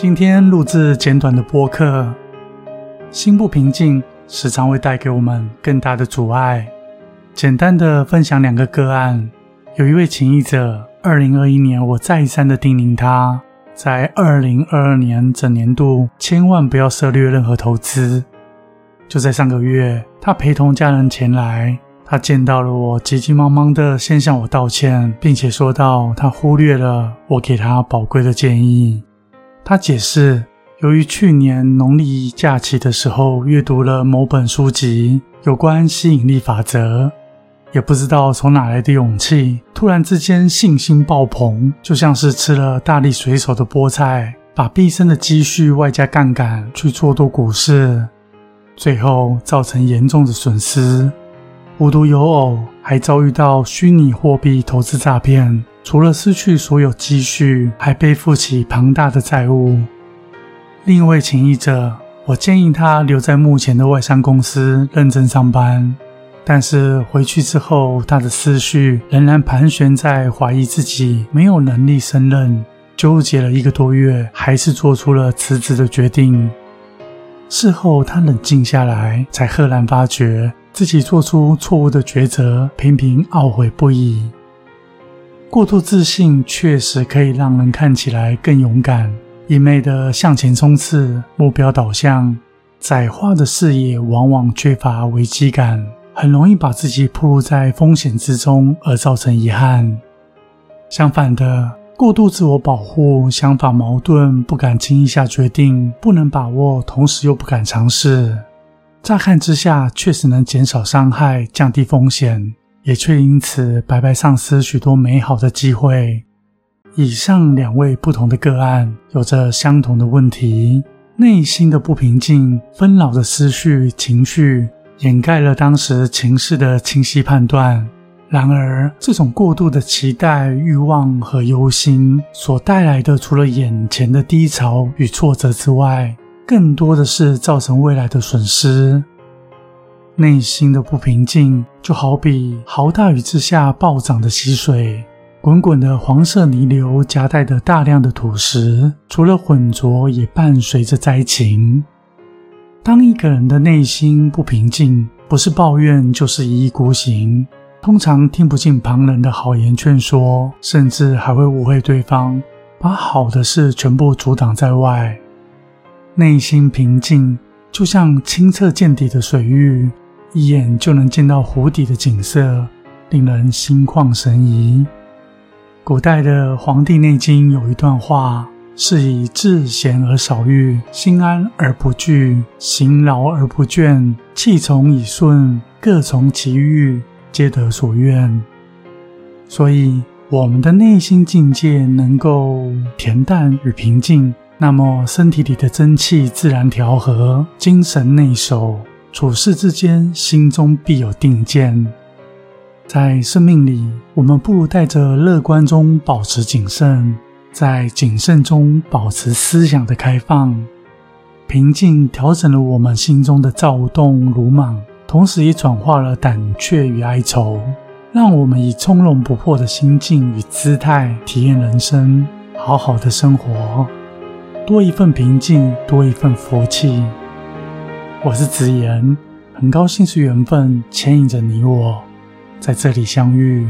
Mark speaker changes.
Speaker 1: 今天录制简短的播客，心不平静时常会带给我们更大的阻碍。简单的分享两个个案，有一位情谊者，二零二一年我再三的叮咛他，在二零二二年整年度千万不要涉猎任何投资。就在上个月，他陪同家人前来，他见到了我，急急忙忙的先向我道歉，并且说道他忽略了我给他宝贵的建议。他解释，由于去年农历假期的时候阅读了某本书籍，有关吸引力法则，也不知道从哪来的勇气，突然之间信心爆棚，就像是吃了大力水手的菠菜，把毕生的积蓄外加杠杆去做多股市，最后造成严重的损失。无独有偶，还遭遇到虚拟货币投资诈骗。除了失去所有积蓄，还背负起庞大的债务。另一位情谊者，我建议他留在目前的外商公司认真上班，但是回去之后，他的思绪仍然盘旋在怀疑自己没有能力胜任，纠结了一个多月，还是做出了辞职的决定。事后，他冷静下来，才赫然发觉自己做出错误的抉择，频频懊悔不已。过度自信确实可以让人看起来更勇敢，一昧的向前冲刺，目标导向，窄化的视野往往缺乏危机感，很容易把自己暴露在风险之中，而造成遗憾。相反的，过度自我保护，想法矛盾，不敢轻易下决定，不能把握，同时又不敢尝试，乍看之下确实能减少伤害，降低风险。也却因此白白丧失许多美好的机会。以上两位不同的个案有着相同的问题：内心的不平静、纷扰的思绪、情绪，掩盖了当时情势的清晰判断。然而，这种过度的期待、欲望和忧心所带来的，除了眼前的低潮与挫折之外，更多的是造成未来的损失。内心的不平静，就好比豪大雨之下暴涨的溪水，滚滚的黄色泥流夹带着大量的土石，除了浑浊，也伴随着灾情。当一个人的内心不平静，不是抱怨，就是一意孤行，通常听不进旁人的好言劝说，甚至还会误会对方，把好的事全部阻挡在外。内心平静，就像清澈见底的水域。一眼就能见到湖底的景色，令人心旷神怡。古代的《黄帝内经》有一段话，是以智贤而少欲，心安而不惧，行劳而不倦，气从以顺，各从其欲，皆得所愿。所以，我们的内心境界能够恬淡与平静，那么身体里的真气自然调和，精神内守。处事之间，心中必有定见。在生命里，我们不如带着乐观中保持谨慎，在谨慎中保持思想的开放。平静调整了我们心中的躁动鲁莽，同时也转化了胆怯与哀愁，让我们以从容不迫的心境与姿态体验人生，好好的生活。多一份平静，多一份福气。我是子言，很高兴是缘分牵引着你我在这里相遇。